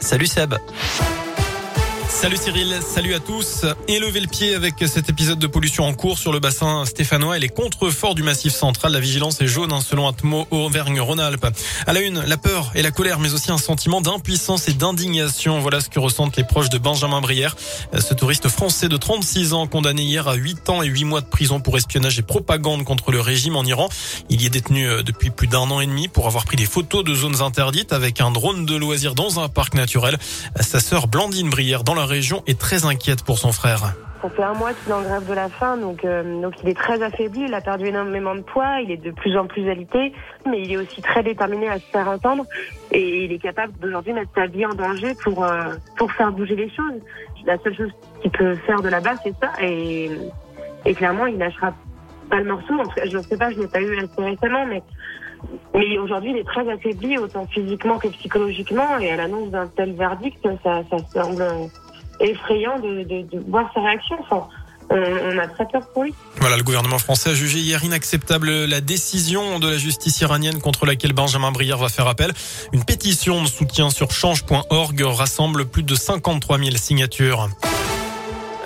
Salut Seb. Salut Cyril, salut à tous. Et levez le pied avec cet épisode de pollution en cours sur le bassin stéphanois et les contreforts du massif central. La vigilance est jaune hein, selon Atmo Auvergne-Rhône-Alpes. À la une, la peur et la colère, mais aussi un sentiment d'impuissance et d'indignation. Voilà ce que ressentent les proches de Benjamin Brière. Ce touriste français de 36 ans condamné hier à 8 ans et 8 mois de prison pour espionnage et propagande contre le régime en Iran. Il y est détenu euh, depuis plus d'un an et demi pour avoir pris des photos de zones interdites avec un drone de loisirs dans un parc naturel. Sa sœur Blandine Brière dans la région est très inquiète pour son frère. Ça fait un mois qu'il est en grève de la faim, donc, euh, donc il est très affaibli, il a perdu énormément de poids, il est de plus en plus alité, mais il est aussi très déterminé à se faire entendre et il est capable d'aujourd'hui mettre sa vie en danger pour, euh, pour faire bouger les choses. La seule chose qu'il peut faire de là-bas, c'est ça, et, clairement, il lâchera pas le morceau. En tout cas, je ne sais pas, je l'ai pas eu assez récemment, mais mais aujourd'hui, il est très affaibli, autant physiquement que psychologiquement, et à l'annonce d'un tel verdict, ça, ça semble effrayant de, voir sa réaction. On, a très peur pour lui. Voilà, le gouvernement français a jugé hier inacceptable la décision de la justice iranienne contre laquelle Benjamin Brière va faire appel. Une pétition de soutien sur change.org rassemble plus de 53 000 signatures.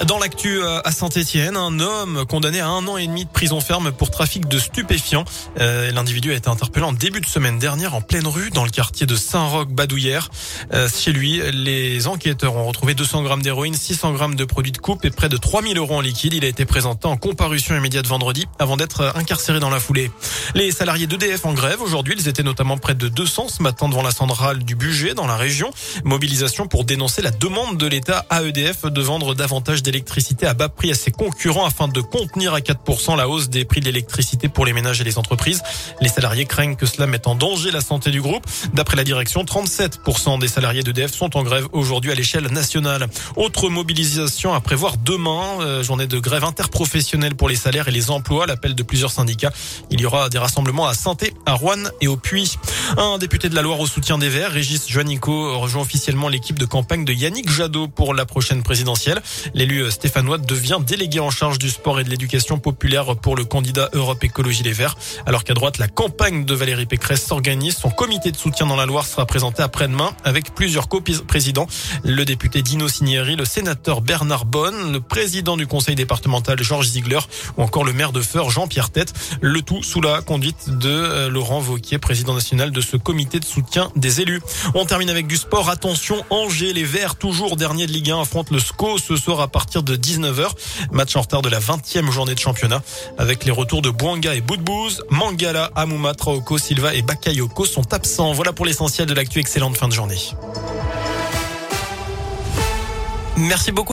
Dans l'actu euh, à Saint-Etienne, un homme condamné à un an et demi de prison ferme pour trafic de stupéfiants. Euh, L'individu a été interpellé en début de semaine dernière en pleine rue dans le quartier de Saint-Roch-Badouillère. Euh, chez lui, les enquêteurs ont retrouvé 200 grammes d'héroïne, 600 grammes de produits de coupe et près de 3000 euros en liquide. Il a été présenté en comparution immédiate vendredi avant d'être incarcéré dans la foulée. Les salariés d'EDF en grève aujourd'hui, ils étaient notamment près de 200 ce matin devant la centrale du budget dans la région. Mobilisation pour dénoncer la demande de l'État à EDF de vendre davantage d'électricité à bas prix à ses concurrents afin de contenir à 4% la hausse des prix de l'électricité pour les ménages et les entreprises. Les salariés craignent que cela mette en danger la santé du groupe. D'après la direction, 37% des salariés d'EDF sont en grève aujourd'hui à l'échelle nationale. Autre mobilisation à prévoir demain, euh, journée de grève interprofessionnelle pour les salaires et les emplois, l'appel de plusieurs syndicats. Il y aura des rassemblements à saint à Rouen et au Puy. Un député de la Loire au soutien des Verts, Régis Joannico, rejoint officiellement l'équipe de campagne de Yannick Jadot pour la prochaine présidentielle. L'élu stéphanois devient délégué en charge du sport et de l'éducation populaire pour le candidat Europe Écologie Les Verts. Alors qu'à droite, la campagne de Valérie Pécresse s'organise. Son comité de soutien dans la Loire sera présenté après-demain avec plusieurs co-présidents. Le député Dino Signieri, le sénateur Bernard Bonne, le président du conseil départemental Georges Ziegler ou encore le maire de Feur Jean-Pierre Tête. Le tout sous la conduite de euh, Laurent Vauquier, président national de ce comité de soutien des élus. On termine avec du sport. Attention, Angers, les Verts, toujours dernier de Ligue 1, affrontent le SCO ce soir à de 19h. Match en retard de la 20e journée de championnat avec les retours de Bouanga et Boudbouz. Mangala, Amouma, Traoko, Silva et Bakayoko sont absents. Voilà pour l'essentiel de l'actu. Excellente fin de journée. Merci beaucoup.